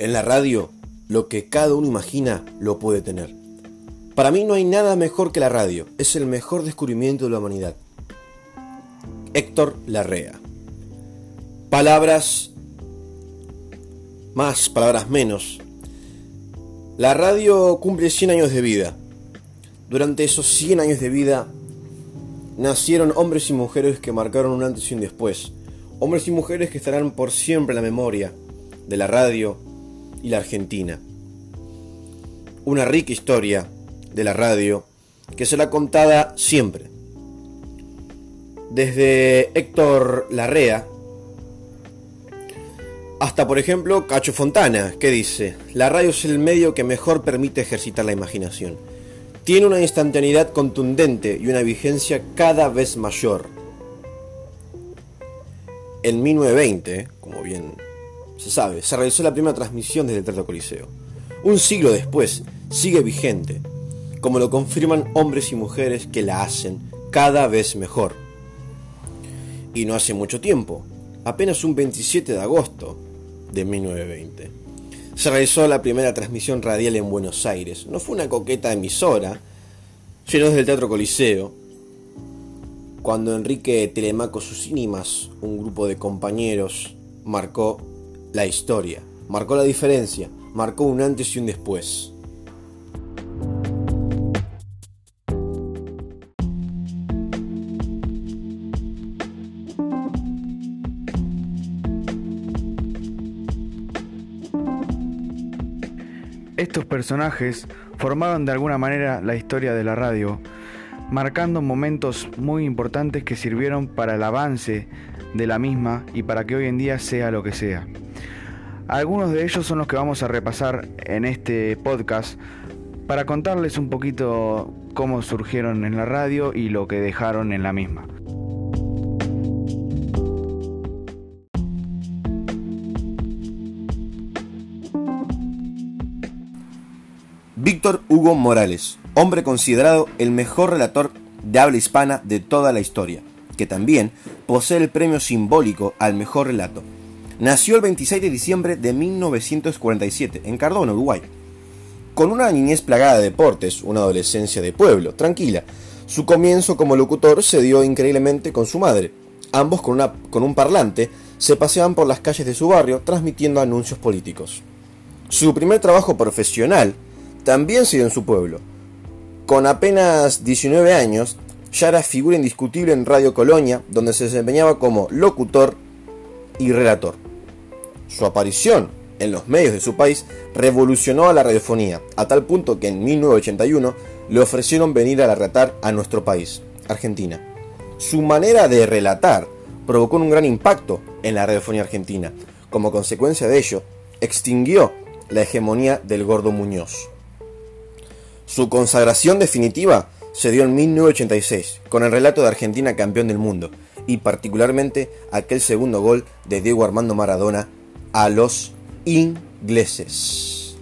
En la radio, lo que cada uno imagina lo puede tener. Para mí no hay nada mejor que la radio, es el mejor descubrimiento de la humanidad. Héctor Larrea. Palabras más, palabras menos. La radio cumple 100 años de vida. Durante esos 100 años de vida nacieron hombres y mujeres que marcaron un antes y un después. Hombres y mujeres que estarán por siempre en la memoria de la radio y la Argentina. Una rica historia de la radio que será contada siempre. Desde Héctor Larrea hasta, por ejemplo, Cacho Fontana, que dice, la radio es el medio que mejor permite ejercitar la imaginación. Tiene una instantaneidad contundente y una vigencia cada vez mayor. En 1920, como bien se sabe, se realizó la primera transmisión desde el Teatro Coliseo. Un siglo después, sigue vigente, como lo confirman hombres y mujeres que la hacen cada vez mejor. Y no hace mucho tiempo, apenas un 27 de agosto de 1920. Se realizó la primera transmisión radial en Buenos Aires. No fue una coqueta emisora, sino desde el Teatro Coliseo, cuando Enrique Telemaco Susínimas, un grupo de compañeros, marcó la historia, marcó la diferencia, marcó un antes y un después. Estos personajes formaron de alguna manera la historia de la radio, marcando momentos muy importantes que sirvieron para el avance de la misma y para que hoy en día sea lo que sea. Algunos de ellos son los que vamos a repasar en este podcast para contarles un poquito cómo surgieron en la radio y lo que dejaron en la misma. Víctor Hugo Morales, hombre considerado el mejor relator de habla hispana de toda la historia, que también posee el premio simbólico al mejor relato. Nació el 26 de diciembre de 1947 en Cardona, Uruguay. Con una niñez plagada de deportes, una adolescencia de pueblo, tranquila, su comienzo como locutor se dio increíblemente con su madre. Ambos con, un parlante se paseaban por las calles de su barrio transmitiendo anuncios políticos. Su primer trabajo profesional también se dio en su pueblo. Con apenas 19 años, ya era figura indiscutible en Radio Colonia, donde se desempeñaba como locutor y relator. Su aparición en los medios de su país revolucionó a la radiofonía, a tal punto que en 1981 le ofrecieron venir a relatar a nuestro país, Argentina. Su manera de relatar provocó un gran impacto en la radiofonía argentina. Como consecuencia de ello, extinguió la hegemonía del gordo Muñoz. Su consagración definitiva se dio en 1986, con el relato de Argentina campeón del mundo, y particularmente aquel segundo gol de Diego Armando Maradona a los ingleses.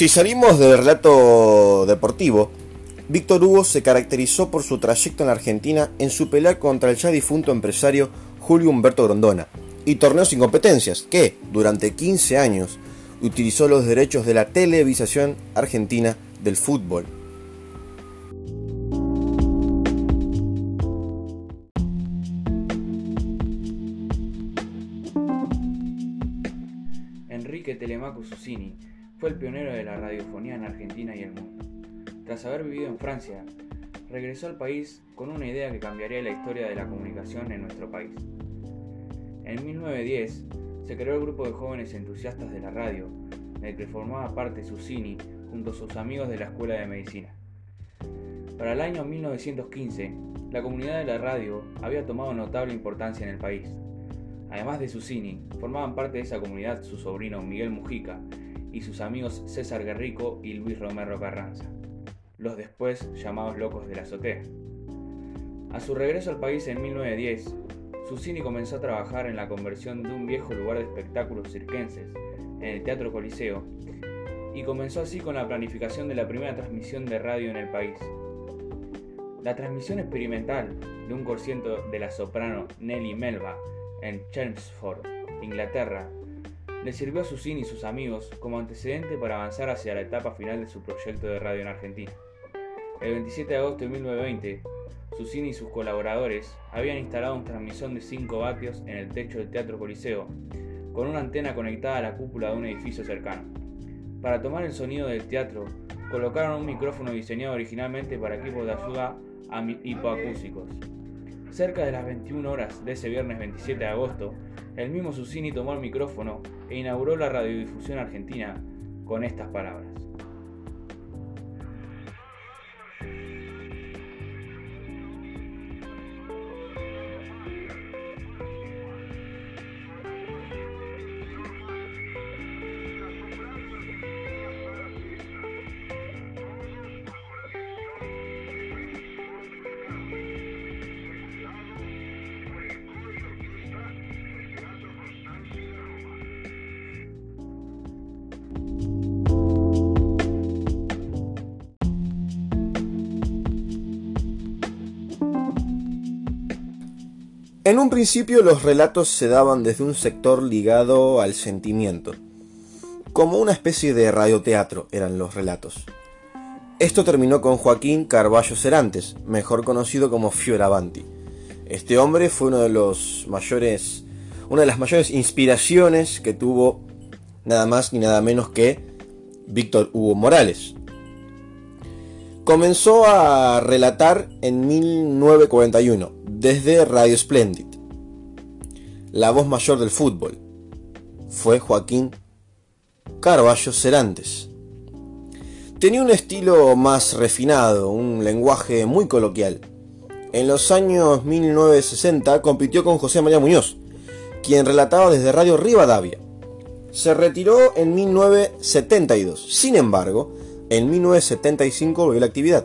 Si salimos del relato deportivo, Víctor Hugo se caracterizó por su trayecto en la Argentina en su pelea contra el ya difunto empresario Julio Humberto Grondona y torneos sin competencias, que, durante 15 años, utilizó los derechos de la televisación argentina del fútbol. La radiofonía en Argentina y el mundo. Tras haber vivido en Francia, regresó al país con una idea que cambiaría la historia de la comunicación en nuestro país. En 1910 se creó el grupo de jóvenes entusiastas de la radio, del que formaba parte Susini junto a sus amigos de la Escuela de Medicina. Para el año 1915, la comunidad de la radio había tomado notable importancia en el país. Además de Susini, formaban parte de esa comunidad su sobrino Miguel Mujica y sus amigos César Guerrico y Luis Romero Carranza, los después llamados locos de la azotea. A su regreso al país en 1910, Susini comenzó a trabajar en la conversión de un viejo lugar de espectáculos circenses en el Teatro Coliseo y comenzó así con la planificación de la primera transmisión de radio en el país. La transmisión experimental de un concierto de la soprano Nelly Melba en Chelmsford, Inglaterra, le sirvió a Susini y sus amigos como antecedente para avanzar hacia la etapa final de su proyecto de radio en Argentina. El 27 de agosto de 1920, Susini y sus colaboradores habían instalado una transmisión de 5 vatios en el techo del Teatro Coliseo, con una antena conectada a la cúpula de un edificio cercano. Para tomar el sonido del teatro, colocaron un micrófono diseñado originalmente para equipos de ayuda a hipoacúsicos. Cerca de las 21 horas de ese viernes 27 de agosto, el mismo Susini tomó el micrófono e inauguró la radiodifusión argentina con estas palabras. En un principio los relatos se daban desde un sector ligado al sentimiento. Como una especie de radioteatro eran los relatos. Esto terminó con Joaquín Carballo Cerantes, mejor conocido como Fioravanti. Este hombre fue uno de los mayores, una de las mayores inspiraciones que tuvo nada más ni nada menos que Víctor Hugo Morales. Comenzó a relatar en 1941 desde Radio Splendid. La voz mayor del fútbol fue Joaquín Carballo Cerantes. Tenía un estilo más refinado, un lenguaje muy coloquial. En los años 1960 compitió con José María Muñoz, quien relataba desde Radio Rivadavia. Se retiró en 1972. Sin embargo, en 1975 volvió a la actividad.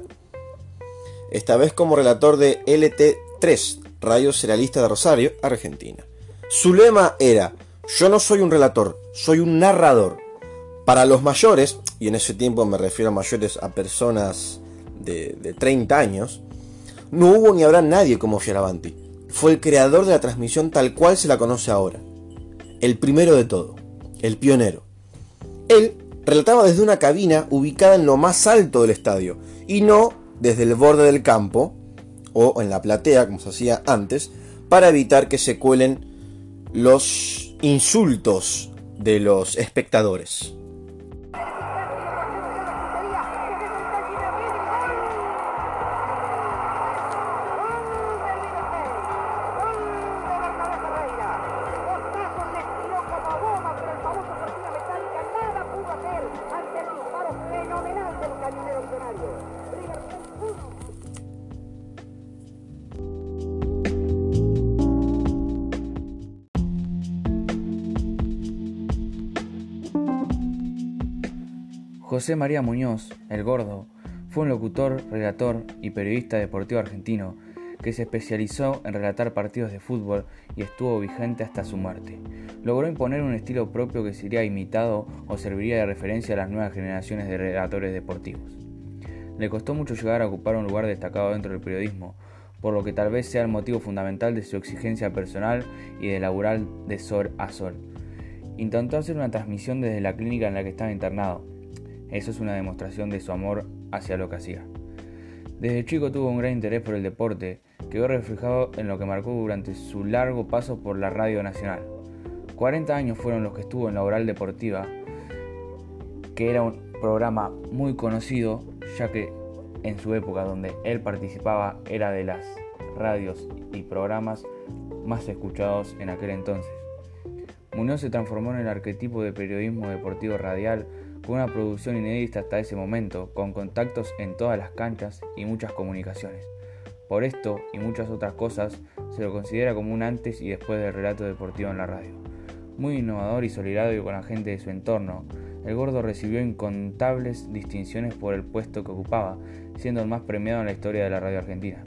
Esta vez como relator de LT 3, Radio Serialista de Rosario, Argentina. Su lema era, yo no soy un relator, soy un narrador. Para los mayores, y en ese tiempo me refiero a mayores a personas de, 30 años, no hubo ni habrá nadie como Fioravanti. Fue el creador de la transmisión tal cual se la conoce ahora. El primero de todo, el pionero. Él relataba desde una cabina ubicada en lo más alto del estadio, y no desde el borde del campo, o en la platea, como se hacía antes, para evitar que se cuelen los insultos de los espectadores. José María Muñoz, el Gordo, fue un locutor, relator y periodista deportivo argentino que se especializó en relatar partidos de fútbol y estuvo vigente hasta su muerte. Logró imponer un estilo propio que sería imitado o serviría de referencia a las nuevas generaciones de relatores deportivos. Le costó mucho llegar a ocupar un lugar destacado dentro del periodismo, por lo que tal vez sea el motivo fundamental de su exigencia personal y de laboral de sol a sol. Intentó hacer una transmisión desde la clínica en la que estaba internado, eso es una demostración de su amor hacia lo que hacía. Desde chico tuvo un gran interés por el deporte, que quedó reflejado en lo que marcó durante su largo paso por la Radio Nacional. 40 años fueron los que estuvo en la oral deportiva que era un programa muy conocido, ya que en su época donde él participaba era de las radios y programas más escuchados en aquel entonces. Muñoz se transformó en el arquetipo de periodismo deportivo radial con una producción inédita hasta ese momento, con contactos en todas las canchas y muchas comunicaciones. Por esto y muchas otras cosas, se lo considera como un antes y después del relato deportivo en la radio. Muy innovador y solidario con la gente de su entorno, el gordo recibió incontables distinciones por el puesto que ocupaba, siendo el más premiado en la historia de la radio argentina.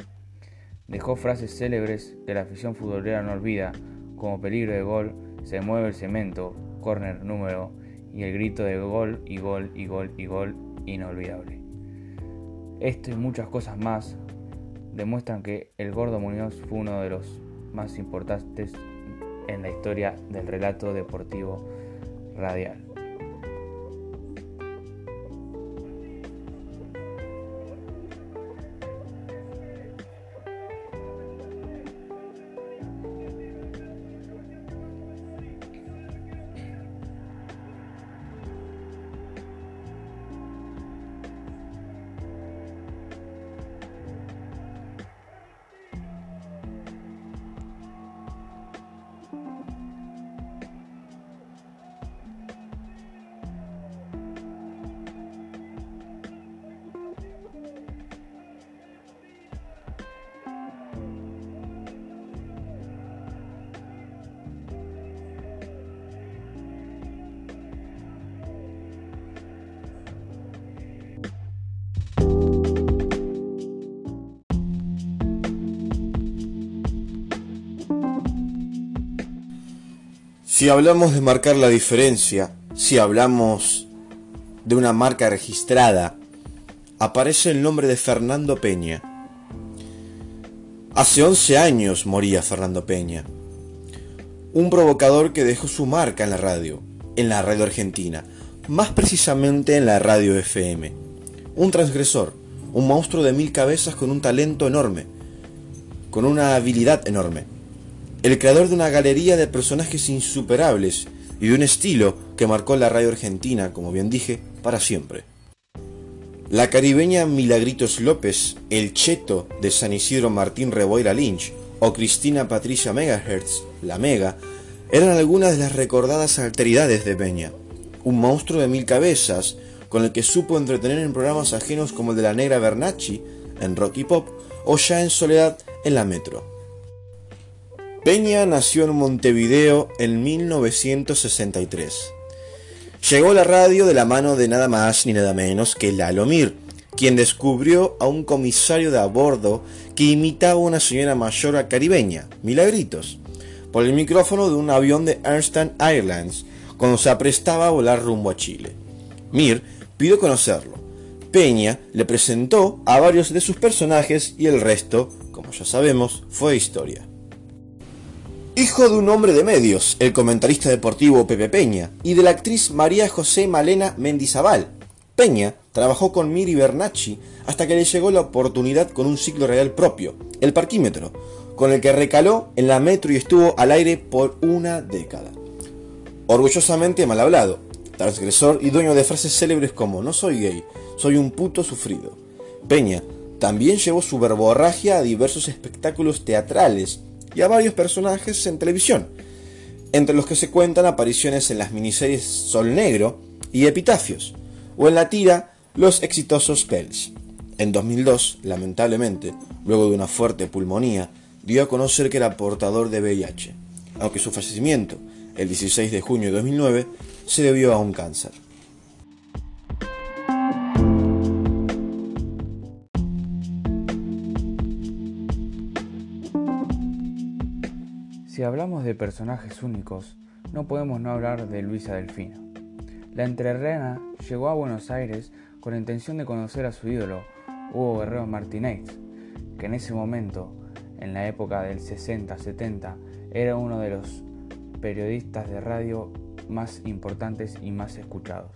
Dejó frases célebres que la afición futbolera no olvida, como peligro de gol, se mueve el cemento, corner número y el grito de gol y gol y gol y gol inolvidable. Esto y muchas cosas más demuestran que el Gordo Muñoz fue uno de los más importantes en la historia del relato deportivo radial. Si hablamos de marcar la diferencia, si hablamos de una marca registrada, aparece el nombre de Fernando Peña. Hace 11 años moría Fernando Peña, un provocador que dejó su marca en la radio, en la radio argentina, más precisamente en la radio FM. Un transgresor, un monstruo de mil cabezas con un talento enorme, con una habilidad enorme el creador de una galería de personajes insuperables y de un estilo que marcó la radio argentina, como bien dije, para siempre. La caribeña Milagritos López, el cheto de San Isidro Martín Reboira Lynch o Cristina Patricia Megahertz, la Mega, eran algunas de las recordadas alteridades de Peña, un monstruo de mil cabezas con el que supo entretener en programas ajenos como el de la negra Bernacci en Rocky Pop o ya en Soledad en la Metro. Peña nació en Montevideo en 1963. Llegó la radio de la mano de nada más ni nada menos que Lalo Mir, quien descubrió a un comisario de a bordo que imitaba a una señora mayor caribeña, Milagritos, por el micrófono de un avión de Ernst Airlines cuando se aprestaba a volar rumbo a Chile. Mir pidió conocerlo. Peña le presentó a varios de sus personajes y el resto, como ya sabemos, fue historia. Hijo de un hombre de medios, el comentarista deportivo Pepe Peña, y de la actriz María José Malena Mendizabal. Peña trabajó con Miri Bernacci hasta que le llegó la oportunidad con un ciclo real propio, El Parquímetro, con el que recaló en la metro y estuvo al aire por una década. Orgullosamente mal hablado, transgresor y dueño de frases célebres como no soy gay, soy un puto sufrido. Peña también llevó su verborragia a diversos espectáculos teatrales y a varios personajes en televisión, entre los que se cuentan apariciones en las miniseries Sol Negro y Epitafios, o en la tira Los exitosos Pels. En 2002, lamentablemente, luego de una fuerte pulmonía, dio a conocer que era portador de VIH, aunque su fallecimiento, el 16 de junio de 2009, se debió a un cáncer. Si hablamos de personajes únicos, no podemos no hablar de Luisa Delfino. La entrerrena llegó a Buenos Aires con la intención de conocer a su ídolo, Hugo Guerrero Martínez, que en ese momento, en la época del 60-70, era uno de los periodistas de radio más importantes y más escuchados.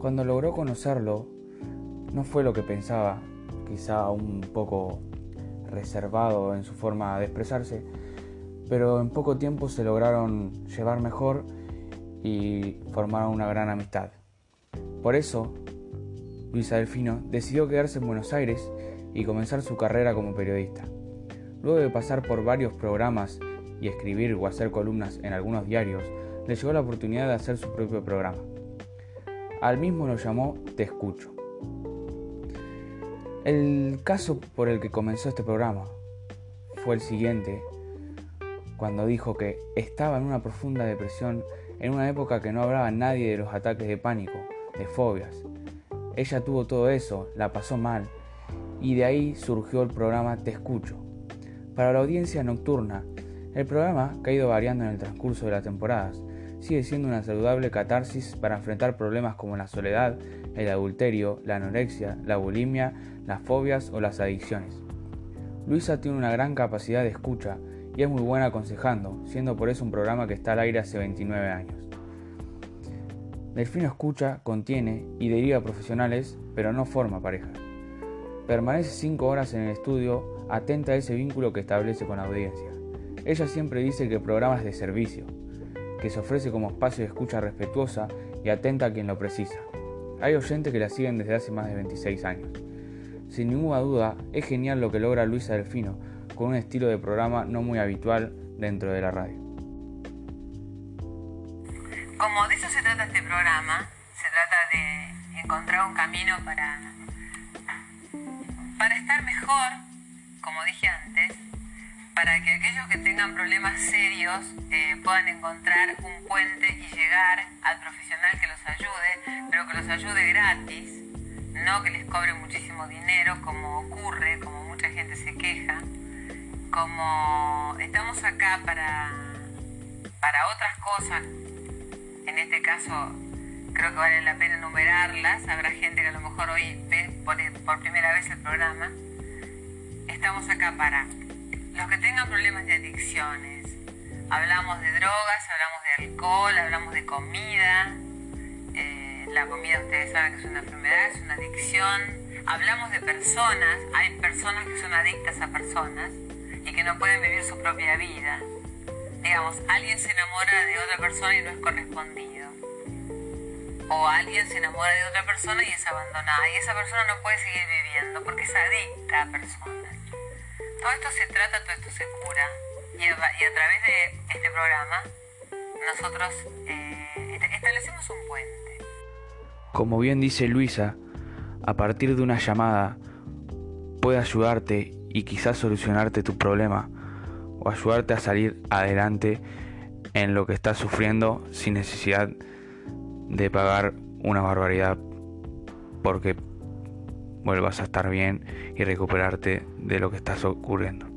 Cuando logró conocerlo, no fue lo que pensaba, quizá un poco reservado en su forma de expresarse, pero en poco tiempo se lograron llevar mejor y formaron una gran amistad. Por eso, Luisa Delfino decidió quedarse en Buenos Aires y comenzar su carrera como periodista. Luego de pasar por varios programas y escribir o hacer columnas en algunos diarios, le llegó la oportunidad de hacer su propio programa. Al mismo lo llamó Te Escucho. El caso por el que comenzó este programa fue el siguiente, cuando dijo que estaba en una profunda depresión en una época que no hablaba nadie de los ataques de pánico, de fobias. Ella tuvo todo eso, la pasó mal, y de ahí surgió el programa Te Escucho. Para la audiencia nocturna, el programa, que ha ido variando en el transcurso de las temporadas, sigue siendo una saludable catarsis para enfrentar problemas como la soledad, el adulterio, la anorexia, la bulimia, las fobias o las adicciones. Luisa tiene una gran capacidad de escucha y es muy buena aconsejando, siendo por eso un programa que está al aire hace 29 años. Delfino escucha, contiene y deriva profesionales, pero no forma pareja. Permanece 5 horas en el estudio, atenta a ese vínculo que establece con la audiencia. Ella siempre dice que el programa es de servicio, que se ofrece como espacio de escucha respetuosa y atenta a quien lo precisa. Hay oyentes que la siguen desde hace más de 26 años. Sin ninguna duda, es genial lo que logra Luisa Delfino con un estilo de programa no muy habitual dentro de la radio. Como de eso se trata este programa, se trata de encontrar un camino para, para estar mejor, como dije antes, para que aquellos que tengan problemas serios eh, puedan encontrar un puente y llegar al profesional que los ayude, pero que los ayude gratis, no que les cobre muchísimo dinero como ocurre, como mucha gente se queja, como estamos acá para, para otras cosas, en este caso creo que vale la pena enumerarlas, habrá gente que a lo mejor hoy ve por, primera vez el programa, estamos acá para los que tengan problemas de adicciones. Hablamos de drogas, hablamos de alcohol, hablamos de comida. Eh, la comida ustedes saben que es una enfermedad, es una adicción. Hablamos de personas, hay personas que son adictas a personas y que no pueden vivir su propia vida. Digamos, alguien se enamora de otra persona y no es correspondido. O alguien se enamora de otra persona y es abandonada. Y esa persona no puede seguir viviendo porque es adicta a personas todo esto se trata, todo esto se cura. Y a, través de este programa nosotros eh, establecemos un puente. Como bien dice Luisa, a partir de una llamada puede ayudarte y quizás solucionarte tu problema o ayudarte a salir adelante en lo que estás sufriendo sin necesidad de pagar una barbaridad porque vuelvas a estar bien y recuperarte de lo que estás ocurriendo.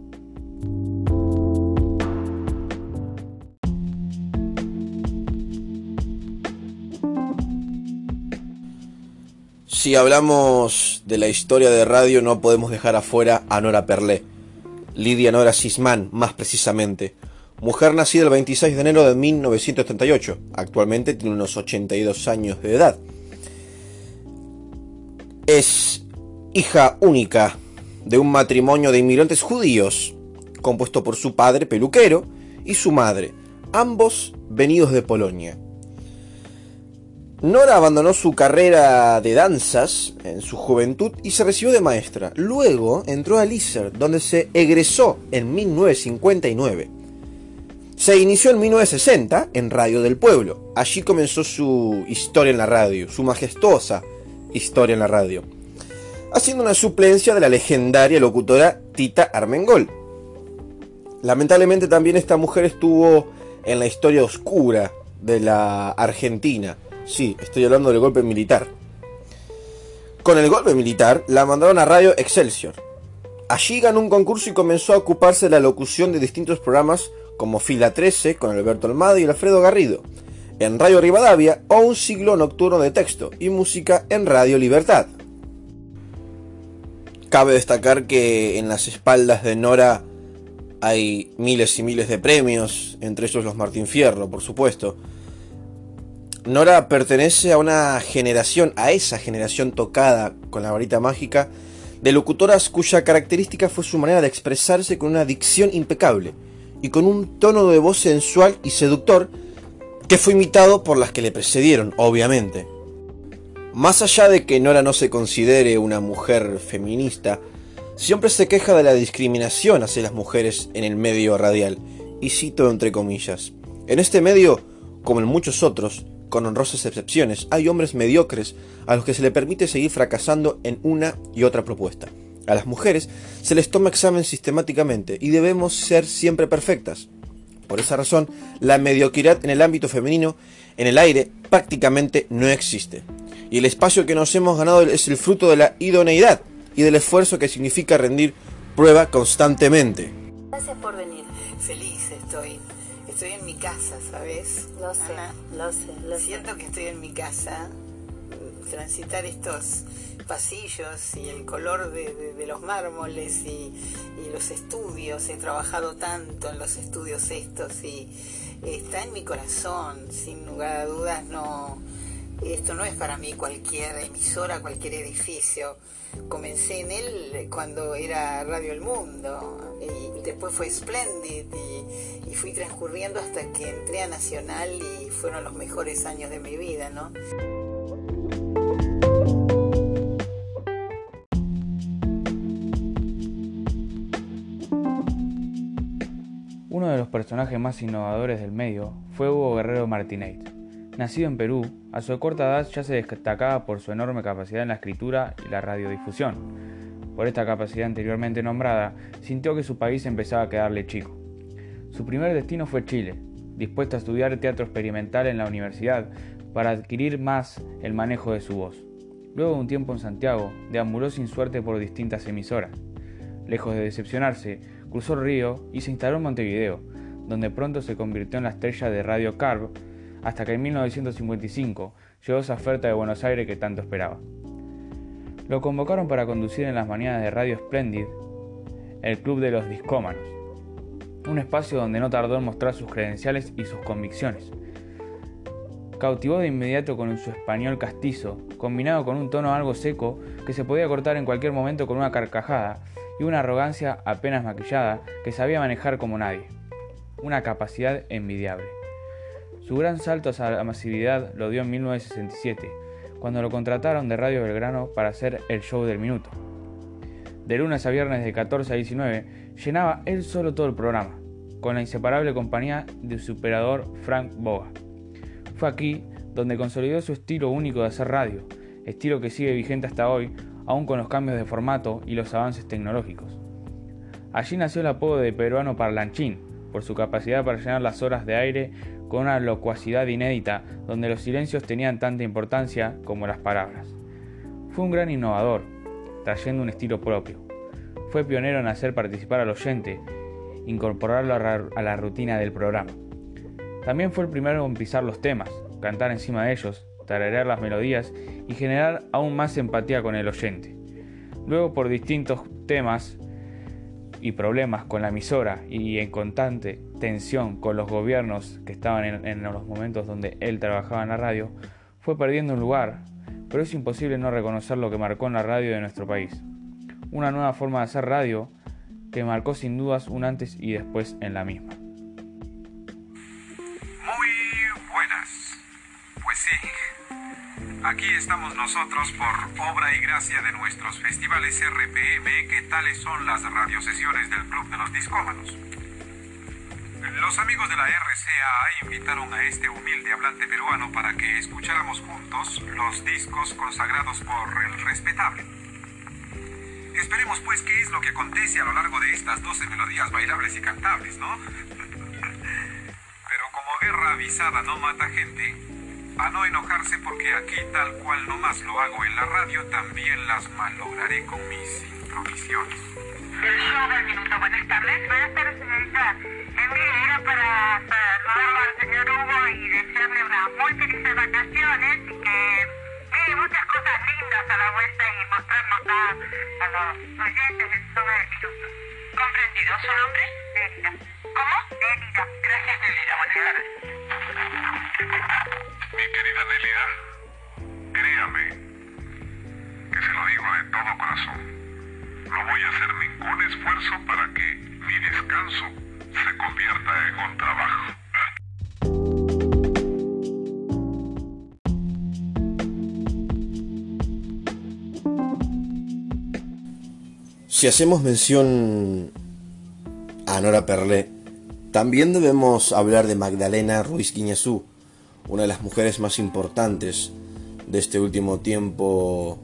Si hablamos de la historia de radio no podemos dejar afuera a Nora Perlé, Lidia Nora Sisman más precisamente, mujer nacida el 26 de enero de 1938, actualmente tiene unos 82 años de edad. Es hija única de un matrimonio de inmigrantes judíos, compuesto por su padre peluquero y su madre, ambos venidos de Polonia. Nora abandonó su carrera de danzas en su juventud y se recibió de maestra. Luego entró a ISER, donde se egresó en 1959. Se inició en 1960 en Radio del Pueblo. Allí comenzó su historia en la radio, su majestuosa historia en la radio haciendo una suplencia de la legendaria locutora Tita Armengol. Lamentablemente también esta mujer estuvo en la historia oscura de la Argentina. Sí, estoy hablando del golpe militar. Con el golpe militar la mandaron a Radio Excelsior. Allí ganó un concurso y comenzó a ocuparse de la locución de distintos programas como Fila 13 con Alberto Almada y Alfredo Garrido, en Radio Rivadavia o un siglo nocturno de texto y música en Radio Libertad. Cabe destacar que en las espaldas de Nora hay miles y miles de premios, entre ellos los Martín Fierro, por supuesto. Nora pertenece a una generación, a esa generación tocada con la varita mágica, de locutoras cuya característica fue su manera de expresarse con una dicción impecable y con un tono de voz sensual y seductor que fue imitado por las que le precedieron, obviamente. Más allá de que Nora no se considere una mujer feminista, siempre se queja de la discriminación hacia las mujeres en el medio radial, y cito entre comillas. En este medio, como en muchos otros, con honrosas excepciones, hay hombres mediocres a los que se le permite seguir fracasando en una y otra propuesta. A las mujeres se les toma examen sistemáticamente y debemos ser siempre perfectas. Por esa razón, la mediocridad en el ámbito femenino, en el aire, prácticamente no existe. Y el espacio que nos hemos ganado es el fruto de la idoneidad y del esfuerzo que significa rendir prueba constantemente. Gracias por venir. Feliz estoy. Estoy en mi casa, ¿sabes? Lo sé, lo sé, lo Siento que estoy en mi casa. Transitar estos pasillos y el color de, los mármoles y, y, los estudios. He trabajado tanto en los estudios estos y está en mi corazón. Sin lugar a dudas, no esto no es para mí cualquier emisora, cualquier edificio. Comencé en él cuando era Radio El Mundo y después fue Splendid y, fui transcurriendo hasta que entré a Nacional y fueron los mejores años de mi vida, ¿no? Uno de los personajes más innovadores del medio fue Hugo Guerrero Martínez Nacido en Perú, a su corta edad ya se destacaba por su enorme capacidad en la escritura y la radiodifusión. Por esta capacidad anteriormente nombrada, sintió que su país empezaba a quedarle chico. Su primer destino fue Chile, dispuesto a estudiar teatro experimental en la universidad para adquirir más el manejo de su voz. Luego de un tiempo en Santiago, deambuló sin suerte por distintas emisoras. Lejos de decepcionarse, cruzó el río y se instaló en Montevideo, donde pronto se convirtió en la estrella de Radio Carb hasta que en 1955 llegó esa oferta de Buenos Aires que tanto esperaba. Lo convocaron para conducir en las mañanas de Radio Splendid el Club de los Discómanos, un espacio donde no tardó en mostrar sus credenciales y sus convicciones. Cautivó de inmediato con su español castizo, combinado con un tono algo seco que se podía cortar en cualquier momento con una carcajada y una arrogancia apenas maquillada que sabía manejar como nadie. Una capacidad envidiable. Su gran salto a la masividad lo dio en 1967, cuando lo contrataron de Radio Belgrano para hacer el show del minuto. De lunes a viernes de 14 a 19, llenaba él solo todo el programa, con la inseparable compañía de su operador Frank Boga. Fue aquí donde consolidó su estilo único de hacer radio, estilo que sigue vigente hasta hoy, aún con los cambios de formato y los avances tecnológicos. Allí nació el apodo de peruano parlanchín, por su capacidad para llenar las horas de aire con una locuacidad inédita donde los silencios tenían tanta importancia como las palabras. Fue un gran innovador, trayendo un estilo propio. Fue pionero en hacer participar al oyente, incorporarlo a la rutina del programa. También fue el primero en pisar los temas, cantar encima de ellos, tararear las melodías y generar aún más empatía con el oyente. Luego por distintos temas y problemas con la emisora y en constante tensión con los gobiernos que estaban en, los momentos donde él trabajaba en la radio, fue perdiendo un lugar, pero es imposible no reconocer lo que marcó en la radio de nuestro país. Una nueva forma de hacer radio que marcó sin dudas un antes y después en la misma. Aquí estamos nosotros por obra y gracia de nuestros festivales RPM, que tales son las radiosesiones del Club de los Discómanos. Los amigos de la RCA invitaron a este humilde hablante peruano para que escucháramos juntos los discos consagrados por el respetable. Esperemos pues qué es lo que acontece a lo largo de estas 12 melodías bailables y cantables, ¿no? Pero como guerra avisada no mata gente, a no enojarse porque aquí tal cual nomás lo hago en la radio, también las malograré con mis improvisiones. El show del minuto, buenas tardes. Buenas tardes, señorita. Envío era para saludar al señor Hugo y desearle unas muy felices vacaciones y que mire muchas cosas lindas a la vuelta y mostrarnos a, a los oyentes del show del minuto. ¿Comprendido? ¿Su nombre? Elida. ¿Cómo? Elida. fidelidad. Créame, que se lo digo de todo corazón. No voy a hacer ningún esfuerzo para que mi descanso se convierta en un trabajo. Si hacemos mención a Nora Perlé, también debemos hablar de Magdalena Ruiz Quiñazú, una de las mujeres más importantes de este último tiempo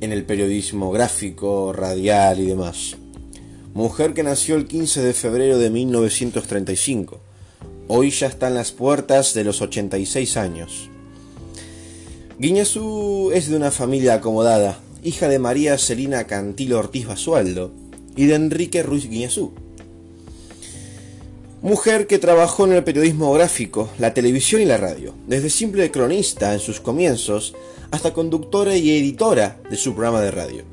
en el periodismo gráfico, radial y demás. Mujer que nació el 15 de febrero de 1935. Hoy ya está en las puertas de los 86 años. Guiñazú es de una familia acomodada, hija de María Celina Cantilo Ortiz Basualdo y de Enrique Ruiz Guiñazú. Mujer que trabajó en el periodismo gráfico, la televisión y la radio, desde simple cronista en sus comienzos hasta conductora y editora de su programa de radio.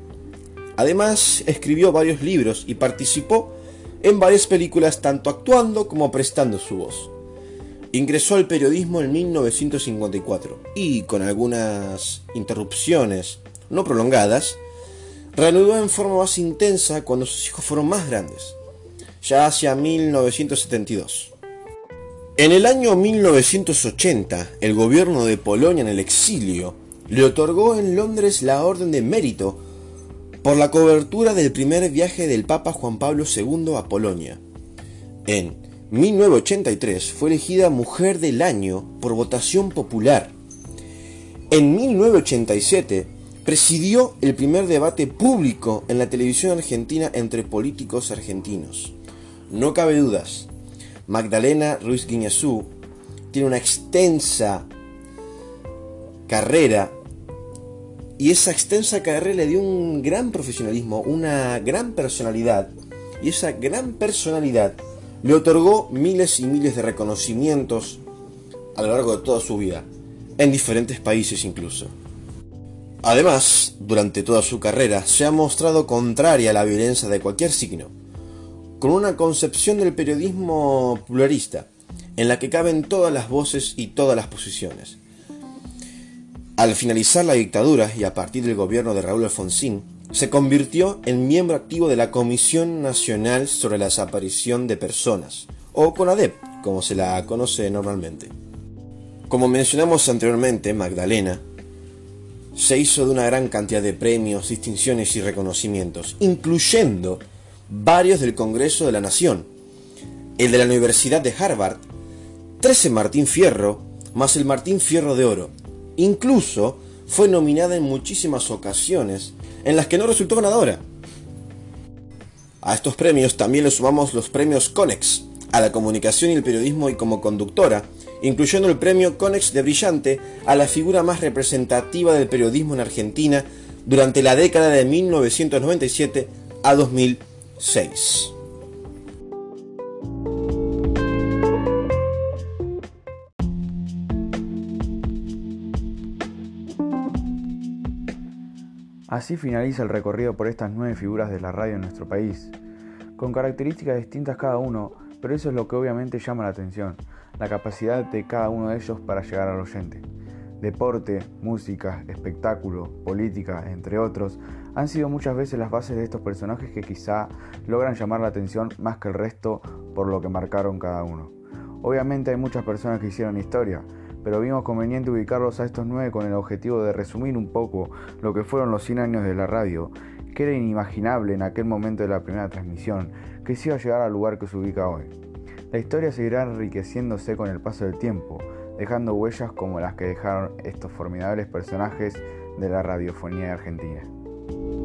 Además, escribió varios libros y participó en varias películas tanto actuando como prestando su voz. Ingresó al periodismo en 1954 y, con algunas interrupciones no prolongadas, reanudó en forma más intensa cuando sus hijos fueron más grandes, ya hacia 1972. En el año 1980, el gobierno de Polonia en el exilio le otorgó en Londres la Orden de Mérito por la cobertura del primer viaje del Papa Juan Pablo II a Polonia. En 1983 fue elegida Mujer del Año por votación popular. En 1987 presidió el primer debate público en la televisión argentina entre políticos argentinos. No cabe dudas, Magdalena Ruiz Guiñazú tiene una extensa carrera y esa extensa carrera le dio un gran profesionalismo, una gran personalidad y esa gran personalidad le otorgó miles y miles de reconocimientos a lo largo de toda su vida, en diferentes países incluso. Además, durante toda su carrera se ha mostrado contraria a la violencia de cualquier signo, con una concepción del periodismo pluralista, en la que caben todas las voces y todas las posiciones. Al finalizar la dictadura y a partir del gobierno de Raúl Alfonsín, se convirtió en miembro activo de la Comisión Nacional sobre la Desaparición de Personas, o CONADEP, como se la conoce normalmente. Como mencionamos anteriormente, Magdalena se hizo de una gran cantidad de premios, distinciones y reconocimientos, incluyendo varios del Congreso de la Nación, el de la Universidad de Harvard, 13 Martín Fierro, más el Martín Fierro de Oro. Incluso fue nominada en muchísimas ocasiones en las que no resultó ganadora. A estos premios también le sumamos los premios Conex, a la comunicación y el periodismo y como conductora, incluyendo el premio Conex de Brillante a la figura más representativa del periodismo en Argentina durante la década de 1997 a 2006. Así finaliza el recorrido por estas nueve figuras de la radio en nuestro país, con características distintas cada uno, pero eso es lo que obviamente llama la atención, la capacidad de cada uno de ellos para llegar al oyente. Deporte, música, espectáculo, política, entre otros, han sido muchas veces las bases de estos personajes que quizá logran llamar la atención más que el resto por lo que marcaron cada uno. Obviamente hay muchas personas que hicieron historia, pero vimos conveniente ubicarlos a estos nueve con el objetivo de resumir un poco lo que fueron los 100 años de la radio, que era inimaginable en aquel momento de la primera transmisión, que se iba a llegar al lugar que se ubica hoy. La historia seguirá enriqueciéndose con el paso del tiempo, dejando huellas como las que dejaron estos formidables personajes de la radiofonía argentina. thank you